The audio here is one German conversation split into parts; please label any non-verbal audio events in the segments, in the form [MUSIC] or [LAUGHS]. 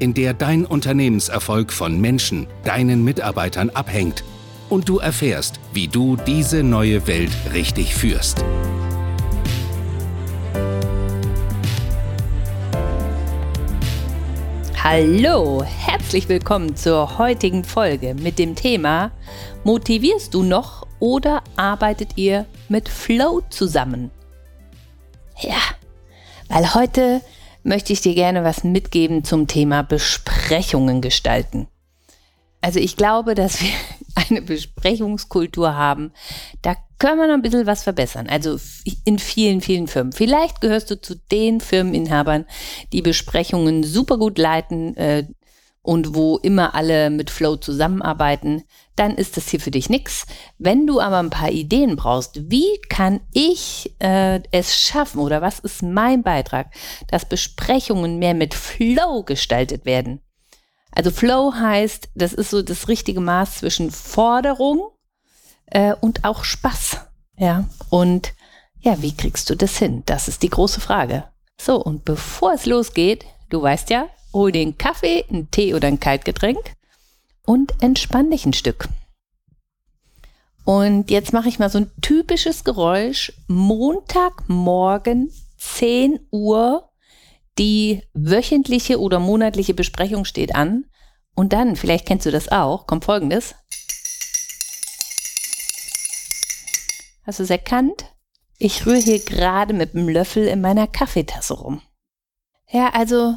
in der dein Unternehmenserfolg von Menschen, deinen Mitarbeitern abhängt und du erfährst, wie du diese neue Welt richtig führst. Hallo, herzlich willkommen zur heutigen Folge mit dem Thema Motivierst du noch oder arbeitet ihr mit Flow zusammen? Ja, weil heute möchte ich dir gerne was mitgeben zum Thema Besprechungen gestalten. Also ich glaube, dass wir [LAUGHS] eine Besprechungskultur haben. Da können wir noch ein bisschen was verbessern. Also in vielen, vielen Firmen. Vielleicht gehörst du zu den Firmeninhabern, die Besprechungen super gut leiten, äh, und wo immer alle mit Flow zusammenarbeiten, dann ist das hier für dich nichts. Wenn du aber ein paar Ideen brauchst, wie kann ich äh, es schaffen oder was ist mein Beitrag, dass Besprechungen mehr mit Flow gestaltet werden? Also Flow heißt, das ist so das richtige Maß zwischen Forderung äh, und auch Spaß. Ja, und ja, wie kriegst du das hin? Das ist die große Frage. So, und bevor es losgeht, du weißt ja, hol den Kaffee, einen Tee oder ein Kaltgetränk und entspann dich ein Stück. Und jetzt mache ich mal so ein typisches Geräusch. Montagmorgen 10 Uhr. Die wöchentliche oder monatliche Besprechung steht an. Und dann, vielleicht kennst du das auch, kommt folgendes. Hast du es erkannt? Ich rühre hier gerade mit dem Löffel in meiner Kaffeetasse rum. Ja, also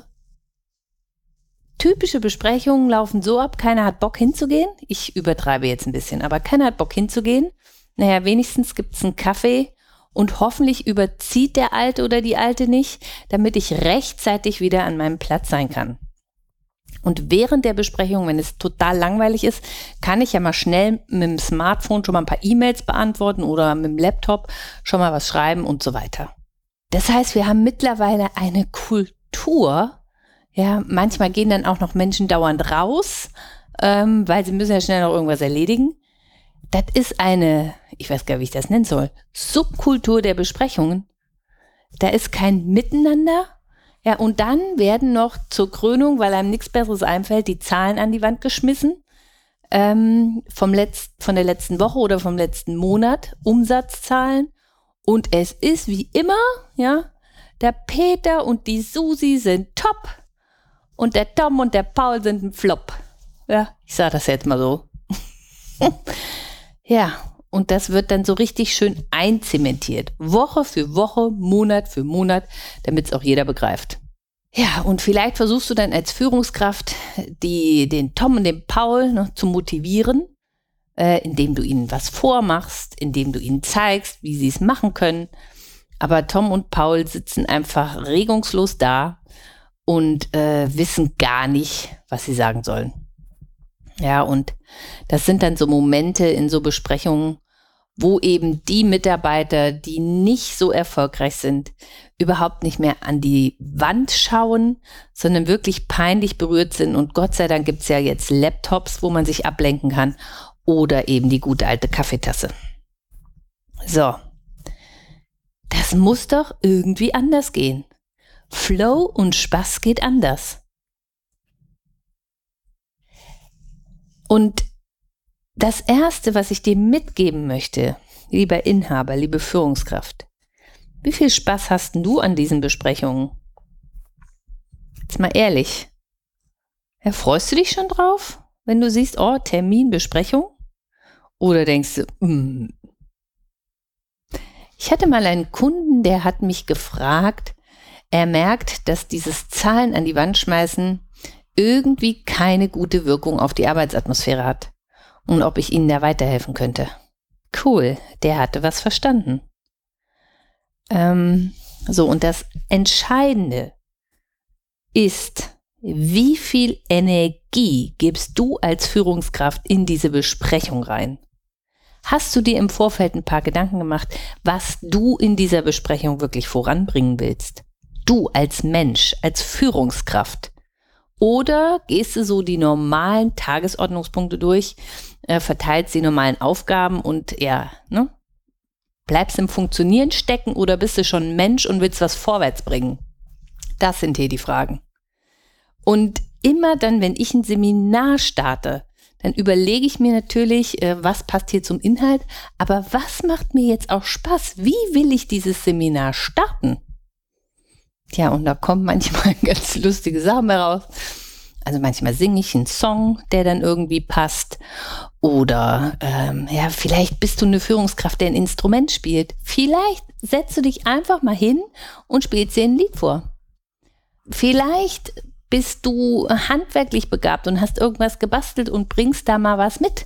typische Besprechungen laufen so ab, keiner hat Bock hinzugehen. Ich übertreibe jetzt ein bisschen, aber keiner hat Bock hinzugehen. Naja, wenigstens gibt es einen Kaffee und hoffentlich überzieht der Alte oder die Alte nicht, damit ich rechtzeitig wieder an meinem Platz sein kann. Und während der Besprechung, wenn es total langweilig ist, kann ich ja mal schnell mit dem Smartphone schon mal ein paar E-Mails beantworten oder mit dem Laptop schon mal was schreiben und so weiter. Das heißt, wir haben mittlerweile eine Kultur, ja, manchmal gehen dann auch noch Menschen dauernd raus, ähm, weil sie müssen ja schnell noch irgendwas erledigen. Das ist eine, ich weiß gar nicht, wie ich das nennen soll, Subkultur der Besprechungen. Da ist kein Miteinander. Ja, und dann werden noch zur Krönung, weil einem nichts Besseres einfällt, die Zahlen an die Wand geschmissen. Ähm, vom Letz-, von der letzten Woche oder vom letzten Monat, Umsatzzahlen. Und es ist wie immer, ja, der Peter und die Susi sind top und der Tom und der Paul sind ein Flop. Ja, ich sage das jetzt mal so. [LAUGHS] ja, und das wird dann so richtig schön einzementiert. Woche für Woche, Monat für Monat, damit es auch jeder begreift. Ja, und vielleicht versuchst du dann als Führungskraft die, den Tom und den Paul ne, zu motivieren, äh, indem du ihnen was vormachst, indem du ihnen zeigst, wie sie es machen können. Aber Tom und Paul sitzen einfach regungslos da und äh, wissen gar nicht, was sie sagen sollen. Ja, und das sind dann so Momente in so Besprechungen, wo eben die Mitarbeiter, die nicht so erfolgreich sind, überhaupt nicht mehr an die Wand schauen, sondern wirklich peinlich berührt sind. Und Gott sei Dank gibt's ja jetzt Laptops, wo man sich ablenken kann oder eben die gute alte Kaffeetasse. So, das muss doch irgendwie anders gehen. Flow und Spaß geht anders. Und das Erste, was ich dir mitgeben möchte, lieber Inhaber, liebe Führungskraft, wie viel Spaß hast du an diesen Besprechungen? Jetzt mal ehrlich. Ja, freust du dich schon drauf, wenn du siehst, oh, Termin, Besprechung? Oder denkst du, mm. ich hatte mal einen Kunden, der hat mich gefragt, er merkt, dass dieses Zahlen an die Wand schmeißen irgendwie keine gute Wirkung auf die Arbeitsatmosphäre hat und ob ich Ihnen da weiterhelfen könnte. Cool, der hatte was verstanden. Ähm, so, und das Entscheidende ist, wie viel Energie Energie gibst du als Führungskraft in diese Besprechung rein? Hast du dir im Vorfeld ein paar Gedanken gemacht, was du in dieser Besprechung wirklich voranbringen willst? Du als Mensch, als Führungskraft. Oder gehst du so die normalen Tagesordnungspunkte durch, äh, verteilst die normalen Aufgaben und ja, ne? Bleibst im Funktionieren stecken oder bist du schon Mensch und willst was vorwärts bringen? Das sind hier die Fragen. Und immer dann, wenn ich ein Seminar starte, dann überlege ich mir natürlich, äh, was passt hier zum Inhalt, aber was macht mir jetzt auch Spaß? Wie will ich dieses Seminar starten? Tja, und da kommen manchmal [LAUGHS] ganz lustige Sachen heraus. Also manchmal singe ich einen Song, der dann irgendwie passt. Oder ähm, ja, vielleicht bist du eine Führungskraft, der ein Instrument spielt. Vielleicht setzt du dich einfach mal hin und spielst dir ein Lied vor. Vielleicht bist du handwerklich begabt und hast irgendwas gebastelt und bringst da mal was mit.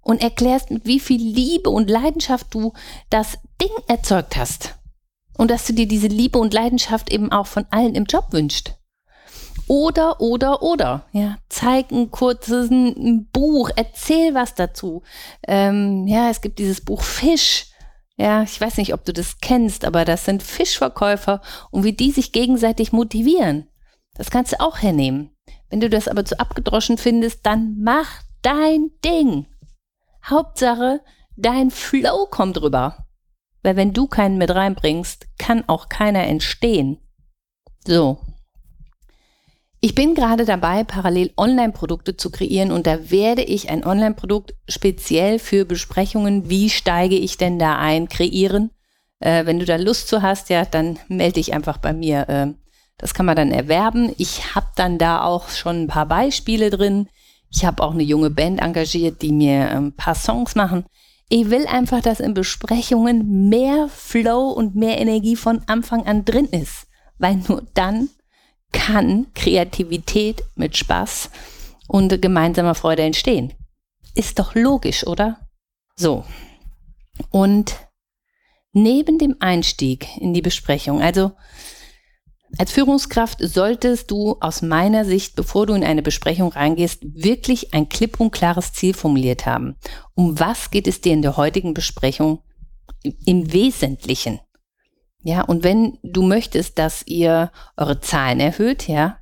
Und erklärst, mit wie viel Liebe und Leidenschaft du das Ding erzeugt hast. Und dass du dir diese Liebe und Leidenschaft eben auch von allen im Job wünscht. Oder, oder, oder. Ja, zeig ein kurzes ein Buch, erzähl was dazu. Ähm, ja, es gibt dieses Buch Fisch. Ja, ich weiß nicht, ob du das kennst, aber das sind Fischverkäufer und wie die sich gegenseitig motivieren. Das kannst du auch hernehmen. Wenn du das aber zu abgedroschen findest, dann mach dein Ding. Hauptsache, dein Flow kommt rüber. Weil wenn du keinen mit reinbringst, kann auch keiner entstehen. So, ich bin gerade dabei, parallel Online-Produkte zu kreieren und da werde ich ein Online-Produkt speziell für Besprechungen, wie steige ich denn da ein, kreieren. Äh, wenn du da Lust zu hast, ja, dann melde dich einfach bei mir. Äh, das kann man dann erwerben. Ich habe dann da auch schon ein paar Beispiele drin. Ich habe auch eine junge Band engagiert, die mir ein paar Songs machen. Ich will einfach, dass in Besprechungen mehr Flow und mehr Energie von Anfang an drin ist, weil nur dann kann Kreativität mit Spaß und gemeinsamer Freude entstehen. Ist doch logisch, oder? So. Und neben dem Einstieg in die Besprechung, also als Führungskraft solltest du aus meiner Sicht, bevor du in eine Besprechung reingehst, wirklich ein klipp und klares Ziel formuliert haben. Um was geht es dir in der heutigen Besprechung im Wesentlichen? Ja, und wenn du möchtest, dass ihr eure Zahlen erhöht, ja,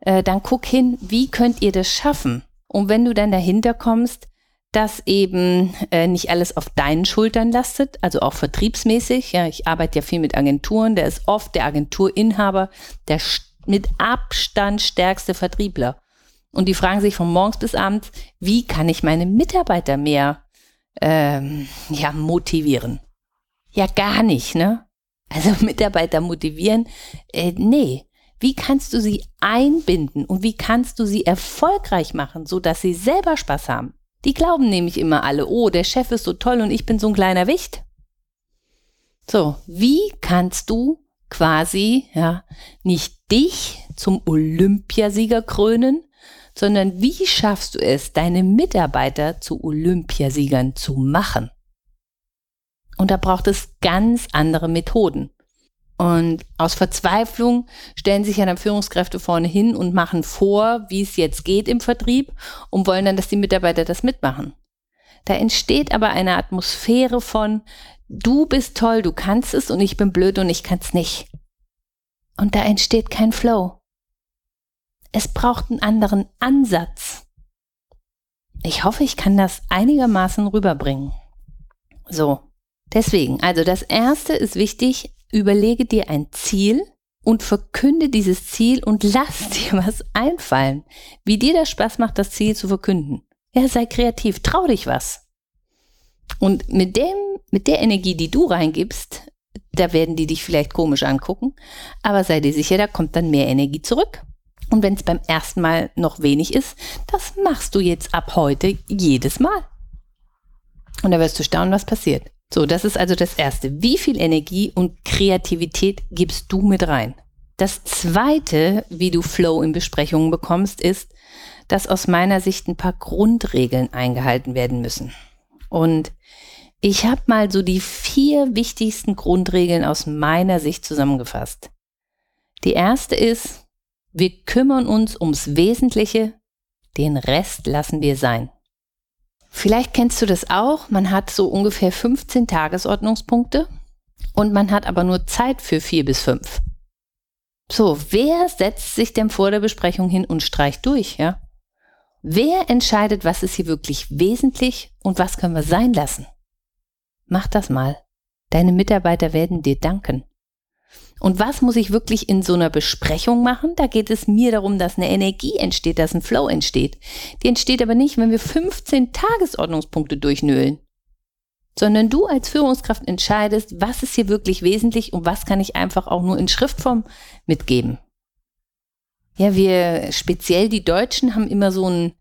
äh, dann guck hin, wie könnt ihr das schaffen? Und wenn du dann dahinter kommst, dass eben äh, nicht alles auf deinen Schultern lastet, also auch vertriebsmäßig. Ja, ich arbeite ja viel mit Agenturen, der ist oft der Agenturinhaber, der mit Abstand stärkste Vertriebler. Und die fragen sich von morgens bis abends, wie kann ich meine Mitarbeiter mehr ähm, ja, motivieren? Ja, gar nicht, ne? Also [LAUGHS] Mitarbeiter motivieren, äh, nee. Wie kannst du sie einbinden und wie kannst du sie erfolgreich machen, so dass sie selber Spaß haben? Die glauben nämlich immer alle, oh, der Chef ist so toll und ich bin so ein kleiner Wicht. So, wie kannst du quasi, ja, nicht dich zum Olympiasieger krönen, sondern wie schaffst du es, deine Mitarbeiter zu Olympiasiegern zu machen? Und da braucht es ganz andere Methoden. Und aus Verzweiflung stellen sich ja dann Führungskräfte vorne hin und machen vor, wie es jetzt geht im Vertrieb und wollen dann, dass die Mitarbeiter das mitmachen. Da entsteht aber eine Atmosphäre von, du bist toll, du kannst es und ich bin blöd und ich kann es nicht. Und da entsteht kein Flow. Es braucht einen anderen Ansatz. Ich hoffe, ich kann das einigermaßen rüberbringen. So, Deswegen, also das erste ist wichtig, überlege dir ein Ziel und verkünde dieses Ziel und lass [LAUGHS] dir was einfallen. Wie dir das Spaß macht, das Ziel zu verkünden. Ja, sei kreativ, trau dich was. Und mit dem, mit der Energie, die du reingibst, da werden die dich vielleicht komisch angucken, aber sei dir sicher, da kommt dann mehr Energie zurück. Und wenn es beim ersten Mal noch wenig ist, das machst du jetzt ab heute jedes Mal. Und da wirst du staunen, was passiert. So, das ist also das Erste. Wie viel Energie und Kreativität gibst du mit rein? Das Zweite, wie du Flow in Besprechungen bekommst, ist, dass aus meiner Sicht ein paar Grundregeln eingehalten werden müssen. Und ich habe mal so die vier wichtigsten Grundregeln aus meiner Sicht zusammengefasst. Die erste ist, wir kümmern uns ums Wesentliche, den Rest lassen wir sein. Vielleicht kennst du das auch, man hat so ungefähr 15 Tagesordnungspunkte und man hat aber nur Zeit für vier bis fünf. So, wer setzt sich denn vor der Besprechung hin und streicht durch, ja? Wer entscheidet, was ist hier wirklich wesentlich und was können wir sein lassen? Mach das mal. Deine Mitarbeiter werden dir danken. Und was muss ich wirklich in so einer Besprechung machen? Da geht es mir darum, dass eine Energie entsteht, dass ein Flow entsteht. Die entsteht aber nicht, wenn wir 15 Tagesordnungspunkte durchnölen, sondern du als Führungskraft entscheidest, was ist hier wirklich wesentlich und was kann ich einfach auch nur in Schriftform mitgeben. Ja, wir, speziell die Deutschen, haben immer so eine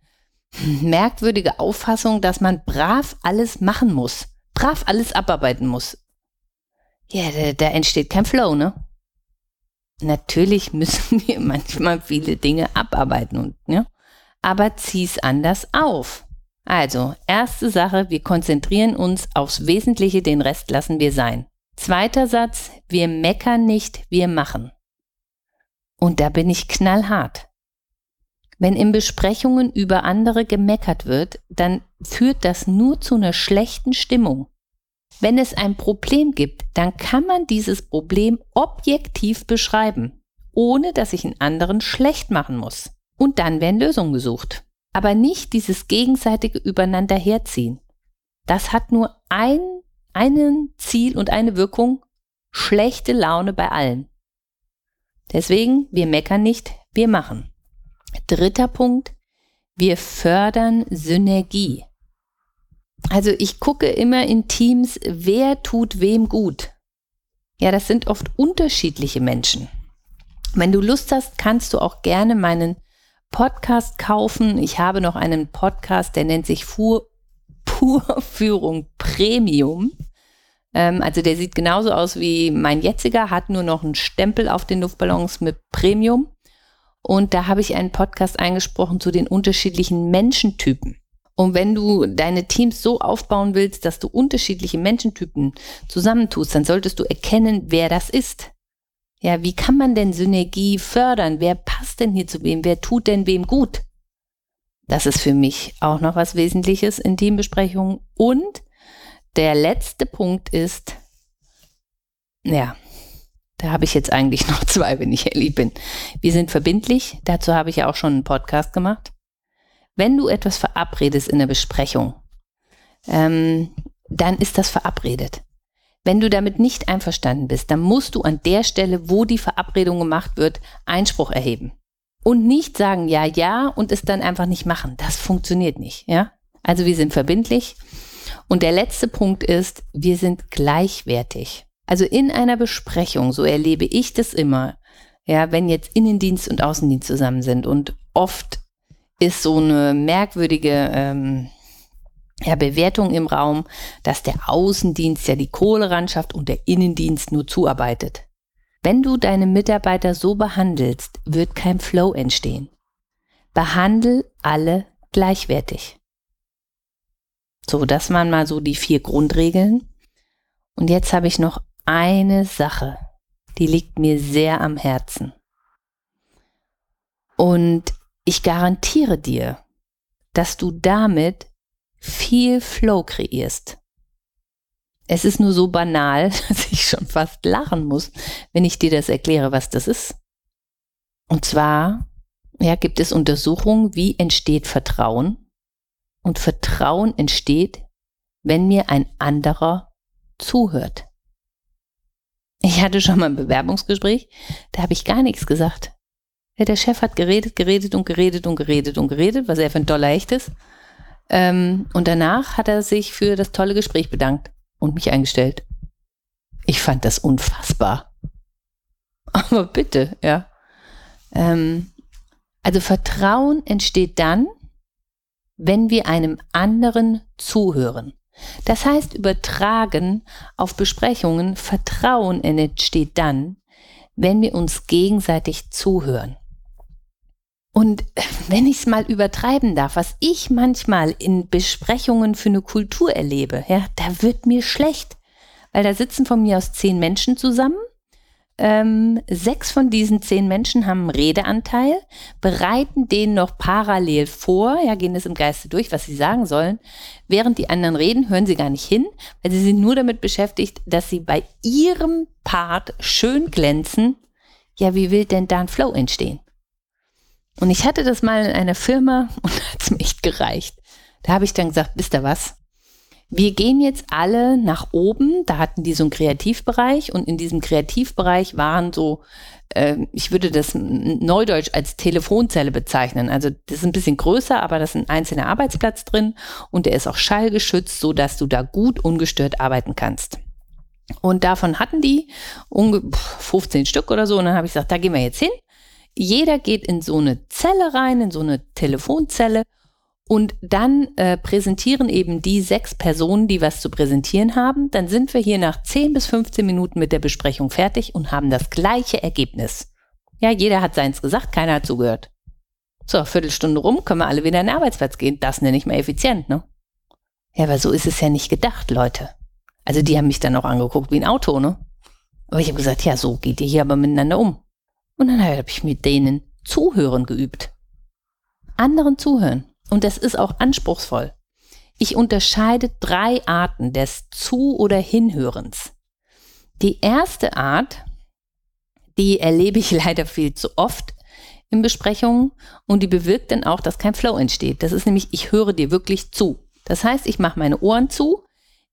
merkwürdige Auffassung, dass man brav alles machen muss, brav alles abarbeiten muss. Ja, da, da entsteht kein Flow, ne? Natürlich [LAUGHS] müssen wir manchmal viele Dinge abarbeiten und, ja, aber zieh's anders auf. Also, erste Sache, wir konzentrieren uns aufs Wesentliche, den Rest lassen wir sein. Zweiter Satz, wir meckern nicht, wir machen. Und da bin ich knallhart. Wenn in Besprechungen über andere gemeckert wird, dann führt das nur zu einer schlechten Stimmung. Wenn es ein Problem gibt, dann kann man dieses Problem objektiv beschreiben, ohne dass ich einen anderen schlecht machen muss. Und dann werden Lösungen gesucht. Aber nicht dieses gegenseitige Übereinander herziehen. Das hat nur ein, einen Ziel und eine Wirkung, schlechte Laune bei allen. Deswegen, wir meckern nicht, wir machen. Dritter Punkt, wir fördern Synergie. Also ich gucke immer in Teams, wer tut wem gut. Ja, das sind oft unterschiedliche Menschen. Wenn du Lust hast, kannst du auch gerne meinen Podcast kaufen. Ich habe noch einen Podcast, der nennt sich Fuhr, Purführung Premium. Ähm, also der sieht genauso aus wie mein jetziger, hat nur noch einen Stempel auf den Luftballons mit Premium. Und da habe ich einen Podcast eingesprochen zu den unterschiedlichen Menschentypen. Und wenn du deine Teams so aufbauen willst, dass du unterschiedliche Menschentypen zusammentust, dann solltest du erkennen, wer das ist. Ja, wie kann man denn Synergie fördern? Wer passt denn hier zu wem? Wer tut denn wem gut? Das ist für mich auch noch was Wesentliches in Teambesprechungen. Und der letzte Punkt ist, ja, da habe ich jetzt eigentlich [LAUGHS] noch zwei, wenn ich ehrlich bin. Wir sind verbindlich. Dazu habe ich ja auch schon einen Podcast gemacht. Wenn du etwas verabredest in der Besprechung, ähm, dann ist das verabredet. Wenn du damit nicht einverstanden bist, dann musst du an der Stelle, wo die Verabredung gemacht wird, Einspruch erheben. Und nicht sagen ja, ja und es dann einfach nicht machen. Das funktioniert nicht, ja? Also wir sind verbindlich. Und der letzte Punkt ist, wir sind gleichwertig. Also in einer Besprechung, so erlebe ich das immer, ja, wenn jetzt Innendienst und Außendienst zusammen sind und oft ist so eine merkwürdige ähm, ja, Bewertung im Raum, dass der Außendienst ja die Kohle ran schafft und der Innendienst nur zuarbeitet. Wenn du deine Mitarbeiter so behandelst, wird kein Flow entstehen. Behandel alle gleichwertig. So, das waren mal so die vier Grundregeln. Und jetzt habe ich noch eine Sache, die liegt mir sehr am Herzen. Und ich garantiere dir, dass du damit viel Flow kreierst. Es ist nur so banal, [LAUGHS] dass ich schon fast lachen muss, wenn ich dir das erkläre, was das ist. Und zwar ja, gibt es Untersuchungen, wie entsteht Vertrauen. Und Vertrauen entsteht, wenn mir ein anderer zuhört. Ich hatte schon mal ein Bewerbungsgespräch, da habe ich gar nichts gesagt. Ja, der Chef hat geredet, geredet und geredet und geredet und geredet, was er für ein toller Hecht ist. Ähm, und danach hat er sich für das tolle Gespräch bedankt und mich eingestellt. Ich fand das unfassbar. [LAUGHS] Aber bitte, ja. Ähm, also Vertrauen entsteht dann, wenn wir einem anderen zuhören. Das heißt, übertragen auf Besprechungen, Vertrauen entsteht dann, wenn wir uns gegenseitig zuhören. Und wenn ich es mal übertreiben darf, was ich manchmal in Besprechungen für eine Kultur erlebe, ja, da wird mir schlecht. Weil da sitzen von mir aus zehn Menschen zusammen. ähm, sechs von diesen zehn Menschen haben einen Redeanteil, bereiten den noch parallel vor, ja, gehen es im Geiste durch, was sie sagen sollen. Während die anderen reden, hören sie gar nicht hin, weil sie sind nur damit beschäftigt, dass sie bei ihrem Part schön glänzen. Ja, wie will denn da ein Flow entstehen? Und ich hatte das mal in einer Firma [LAUGHS] und hat es mir echt gereicht. Da habe ich dann gesagt, wisst ihr was? Wir gehen jetzt alle nach oben. Da hatten die so einen Kreativbereich und in diesem Kreativbereich waren so, äh, ich würde das neudeutsch als Telefonzelle bezeichnen. Also das ist ein bisschen größer, aber das ist ein einzelner Arbeitsplatz drin und der ist auch schallgeschützt, so dass du da gut ungestört arbeiten kannst. Und davon hatten die 15 Stück oder so. Und dann habe ich gesagt, da gehen wir jetzt hin. Jeder geht in so eine Zelle rein, in so eine Telefonzelle und dann äh, präsentieren eben die sechs Personen, die was zu präsentieren haben. Dann sind wir hier nach 10 bis 15 Minuten mit der Besprechung fertig und haben das gleiche Ergebnis. Ja, jeder hat seins gesagt, keiner hat zugehört. So, Viertelstunde rum, können wir alle wieder in den Arbeitsplatz gehen. Das nenne ich mal effizient, ne? Ja, aber so ist es ja nicht gedacht, Leute. Also die haben mich dann auch angeguckt wie ein Auto, ne? Aber ich habe gesagt, ja, so geht ihr hier aber miteinander um. Und dann habe ich mit denen Zuhören geübt. Anderen zuhören. Und das ist auch anspruchsvoll. Ich unterscheide drei Arten des Zu- oder Hinhörens. Die erste Art, die erlebe ich [LAUGHS] leider viel zu oft in Besprechungen und die bewirkt dann auch, dass kein Flow entsteht. Das ist nämlich, ich höre dir wirklich zu. Das heißt, ich mache meine Ohren zu,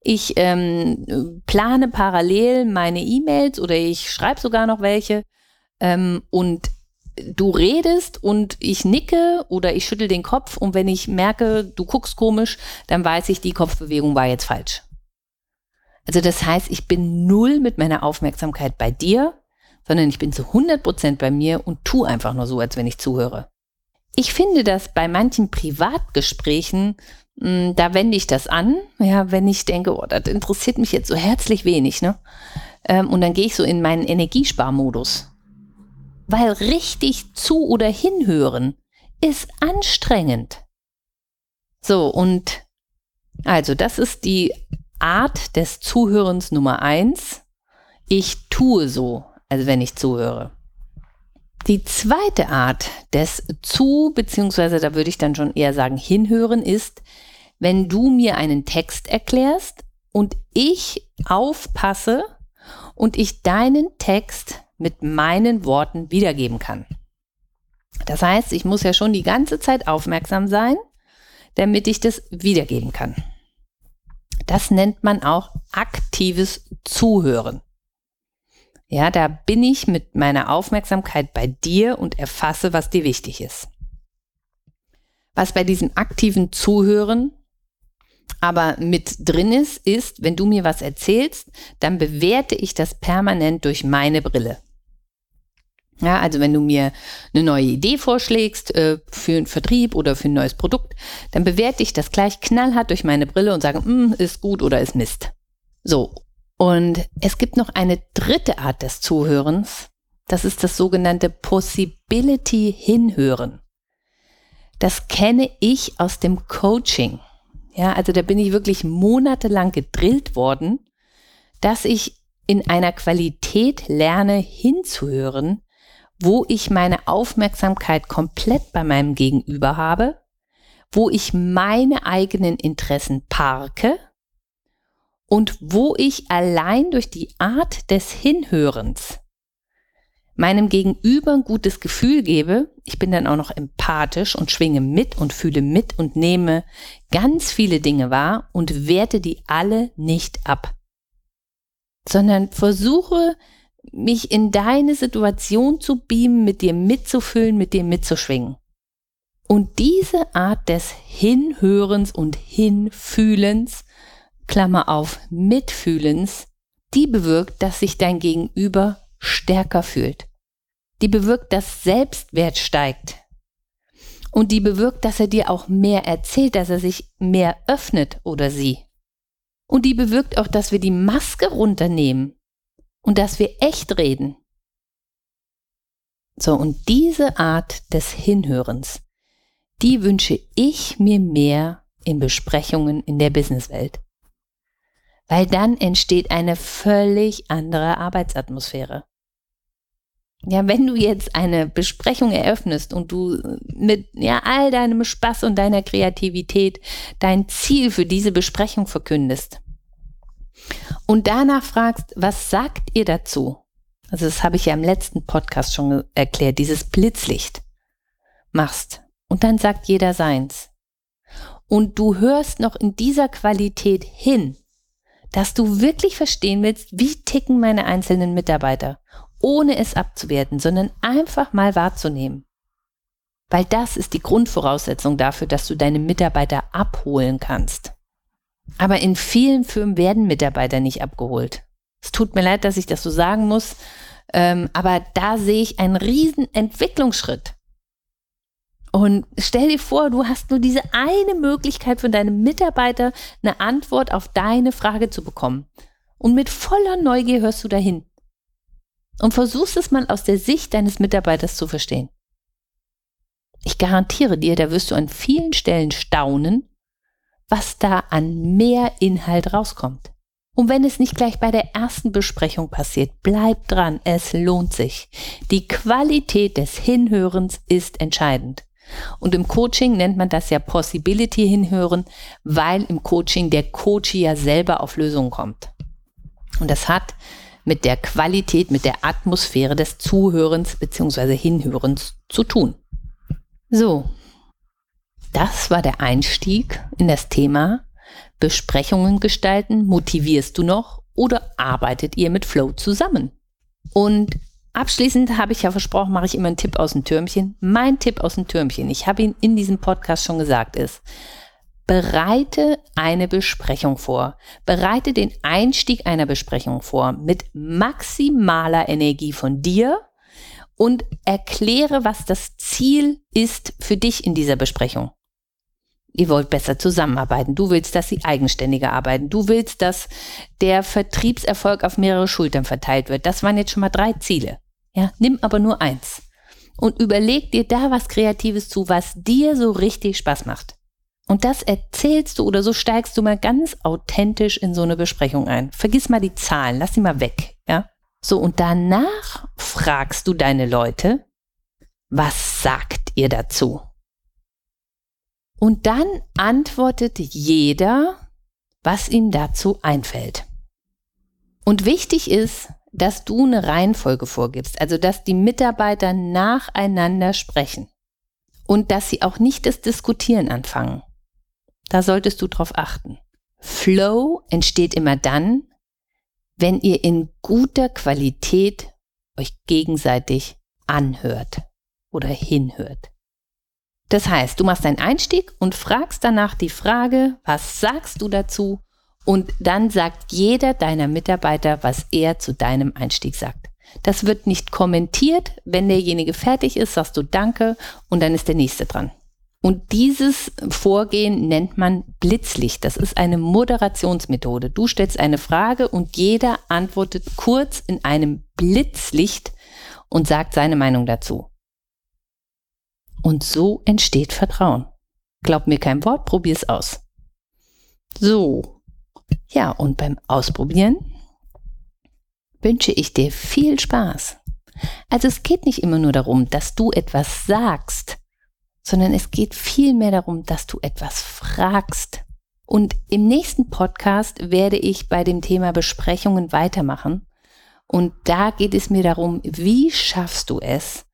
ich ähm, plane parallel meine E-Mails oder ich schreibe sogar noch welche ähm, und du redest und ich nicke oder ich schüttel den Kopf und wenn ich merke, du guckst komisch, dann weiß ich, die Kopfbewegung war jetzt falsch. Also das heißt, ich bin null mit meiner Aufmerksamkeit bei dir, sondern ich bin zu 100 Prozent bei mir und tu einfach nur so, als wenn ich zuhöre. Ich finde das bei manchen Privatgesprächen, mh, hm, da wende ich das an, ja, wenn ich denke, oh, das interessiert mich jetzt so herzlich wenig, ne? Ähm, und dann gehe ich so in meinen Energiesparmodus weil richtig zu oder hinhören ist anstrengend. So, und also das ist die Art des Zuhörens Nummer eins. Ich tue so, als wenn ich zuhöre. Die zweite Art des Zu, beziehungsweise da würde ich dann schon eher sagen Hinhören ist, wenn du mir einen Text erklärst und ich aufpasse und ich deinen Text mit meinen Worten wiedergeben kann. Das heißt, ich muss ja schon die ganze Zeit aufmerksam sein, damit ich das wiedergeben kann. Das nennt man auch aktives Zuhören. Ja, da bin ich mit meiner Aufmerksamkeit bei dir und erfasse, was dir wichtig ist. Was bei diesem aktiven Zuhören aber mit drin ist, ist, wenn du mir was erzählst, dann bewerte ich das permanent durch meine Brille. Ja, also wenn du mir eine neue Idee vorschlägst äh, für einen Vertrieb oder für ein neues Produkt, dann bewerte ich das gleich knallhart durch meine Brille und sage, mm, ist gut oder ist Mist. So. Und es gibt noch eine dritte Art des Zuhörens. Das ist das sogenannte Possibility Hinhören. Das kenne ich aus dem Coaching. Ja, also da bin ich wirklich monatelang gedrillt worden, dass ich in einer Qualität lerne hinzuhören, wo ich meine Aufmerksamkeit komplett bei meinem Gegenüber habe, wo ich meine eigenen Interessen parke und wo ich allein durch die Art des Hinhörens meinem Gegenüber ein gutes Gefühl gebe, ich bin dann auch noch empathisch und schwinge mit und fühle mit und nehme ganz viele Dinge wahr und werte die alle nicht ab, sondern versuche mich in deine Situation zu beamen, mit dir mitzufüllen, mit dir mitzuschwingen. Und diese Art des Hinhörens und Hinfühlens, Klammer auf, Mitfühlens, die bewirkt, dass sich dein Gegenüber stärker fühlt. Die bewirkt, dass Selbstwert steigt. Und die bewirkt, dass er dir auch mehr erzählt, dass er sich mehr öffnet oder sie. Und die bewirkt auch, dass wir die Maske runternehmen und dass wir echt reden. So, und diese Art des Hinhörens, die wünsche ich mir mehr in Besprechungen in der Businesswelt. Weil dann entsteht eine völlig andere Arbeitsatmosphäre. Ja, wenn du jetzt eine Besprechung eröffnest und du mit ja, all deinem Spaß und deiner Kreativität dein Ziel für diese Besprechung verkündest und danach fragst, was sagt ihr dazu? Also das habe ich ja im letzten Podcast schon erklärt, dieses Blitzlicht machst und dann sagt jeder seins. Und du hörst noch in dieser Qualität hin, dass du wirklich verstehen willst, wie ticken meine einzelnen Mitarbeiter ohne es abzuwerten, sondern einfach mal wahrzunehmen. Weil das ist die Grundvoraussetzung dafür, dass du deine Mitarbeiter abholen kannst. Aber in vielen Firmen werden Mitarbeiter nicht abgeholt. Es tut mir leid, dass ich das so sagen muss, ähm, aber da sehe ich einen riesen Entwicklungsschritt. Und stell dir vor, du hast nur diese eine Möglichkeit von deinem Mitarbeiter, eine Antwort auf deine Frage zu bekommen. Und mit voller Neugier hörst du dahin und versuchst es mal aus der Sicht deines Mitarbeiters zu verstehen. Ich garantiere dir, da wirst du an vielen Stellen staunen, was da an mehr Inhalt rauskommt. Und wenn es nicht gleich bei der ersten Besprechung passiert, bleib dran, es lohnt sich. Die Qualität des Hinhörens ist entscheidend. Und im Coaching nennt man das ja Possibility hinhören, weil im Coaching der Coach ja selber auf Lösungen kommt. Und das hat mit der Qualität, mit der Atmosphäre des Zuhörens bzw. Hinhörens zu tun. So, das war der Einstieg in das Thema Besprechungen gestalten. Motivierst du noch oder arbeitet ihr mit Flow zusammen? Und abschließend habe ich ja versprochen, mache ich immer einen Tipp aus dem Türmchen. Mein Tipp aus dem Türmchen, ich habe ihn in diesem Podcast schon gesagt, ist, Bereite eine Besprechung vor. Bereite den Einstieg einer Besprechung vor mit maximaler Energie von dir und erkläre, was das Ziel ist für dich in dieser Besprechung. Ihr wollt besser zusammenarbeiten. Du willst, dass sie eigenständiger arbeiten. Du willst, dass der Vertriebserfolg auf mehrere Schultern verteilt wird. Das waren jetzt schon mal drei Ziele. Ja, nimm aber nur eins und überleg dir da was Kreatives zu, was dir so richtig Spaß macht. Und das erzählst du oder so steigst du mal ganz authentisch in so eine Besprechung ein. Vergiss mal die Zahlen, lass sie mal weg, ja? So, und danach fragst du deine Leute, was sagt ihr dazu? Und dann antwortet jeder, was ihm dazu einfällt. Und wichtig ist, dass du eine Reihenfolge vorgibst, also dass die Mitarbeiter nacheinander sprechen und dass sie auch nicht das Diskutieren anfangen. Da solltest du drauf achten. Flow entsteht immer dann, wenn ihr in guter Qualität euch gegenseitig anhört oder hinhört. Das heißt, du machst einen Einstieg und fragst danach die Frage, was sagst du dazu? Und dann sagt jeder deiner Mitarbeiter, was er zu deinem Einstieg sagt. Das wird nicht kommentiert. Wenn derjenige fertig ist, sagst du Danke und dann ist der nächste dran. Und dieses Vorgehen nennt man Blitzlicht. Das ist eine Moderationsmethode. Du stellst eine Frage und jeder antwortet kurz in einem Blitzlicht und sagt seine Meinung dazu. Und so entsteht Vertrauen. Glaub mir kein Wort, probier es aus. So. Ja, und beim Ausprobieren wünsche ich dir viel Spaß. Also es geht nicht immer nur darum, dass du etwas sagst, sondern es geht vielmehr darum, dass du etwas fragst. Und im nächsten Podcast werde ich bei dem Thema Besprechungen weitermachen. Und da geht es mir darum, wie schaffst du es,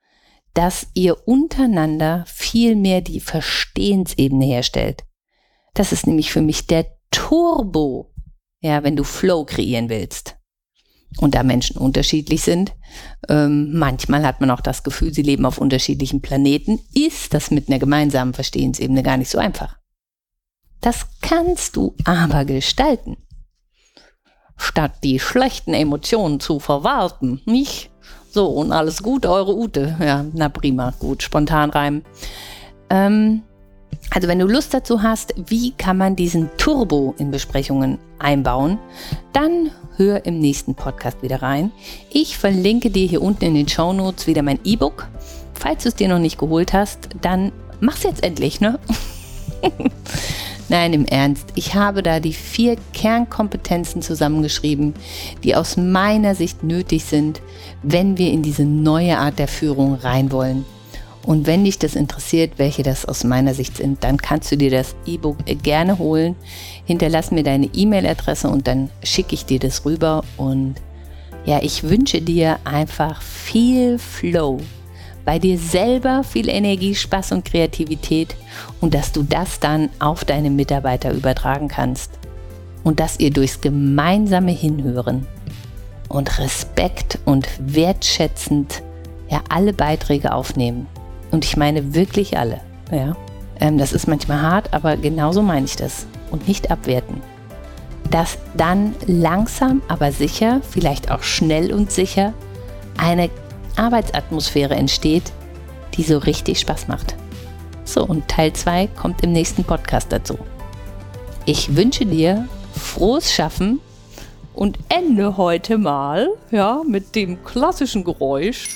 dass ihr untereinander viel mehr die Verstehensebene herstellt. Das ist nämlich für mich der Turbo, ja, wenn du Flow kreieren willst und da Menschen unterschiedlich sind, ähm, manchmal hat man auch das Gefühl, sie leben auf unterschiedlichen Planeten, ist das mit einer gemeinsamen Verstehensebene gar nicht so einfach. Das kannst du aber gestalten. Statt die schlechten Emotionen zu verwalten, nicht? So, und alles gut, eure Ute. Ja, na prima, gut, spontan reimen. Ähm, also wenn du Lust dazu hast, wie kann man diesen Turbo in Besprechungen einbauen, dann hör im nächsten Podcast wieder rein. Ich verlinke dir hier unten in den Show Notes wieder mein E-Book. Falls du es dir noch nicht geholt hast, dann mach's jetzt endlich, ne? [LAUGHS] Nein, im Ernst, ich habe da die vier Kernkompetenzen zusammengeschrieben, die aus meiner Sicht nötig sind, wenn wir in diese neue Art der Führung rein wollen. Und wenn dich das interessiert, welche das aus meiner Sicht sind, dann kannst du dir das E-Book gerne holen. Hinterlass mir deine E-Mail-Adresse und dann schicke ich dir das rüber. Und ja, ich wünsche dir einfach viel Flow bei dir selber, viel Energie, Spaß und Kreativität und dass du das dann auf deine Mitarbeiter übertragen kannst. Und dass ihr durchs gemeinsame Hinhören und Respekt und wertschätzend ja alle Beiträge aufnehmen und ich meine wirklich alle. Ja. Ähm, das ist manchmal hart, aber genauso meine ich das. Und nicht abwerten. Dass dann langsam, aber sicher, vielleicht auch schnell und sicher, eine Arbeitsatmosphäre entsteht, die so richtig Spaß macht. So, und Teil 2 kommt im nächsten Podcast dazu. Ich wünsche dir frohes Schaffen und ende heute mal ja, mit dem klassischen Geräusch.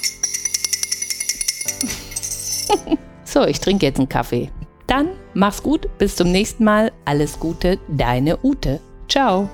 [LAUGHS] so, ich trinke jetzt einen Kaffee. Dann mach's gut, bis zum nächsten Mal. Alles Gute, deine Ute. Ciao.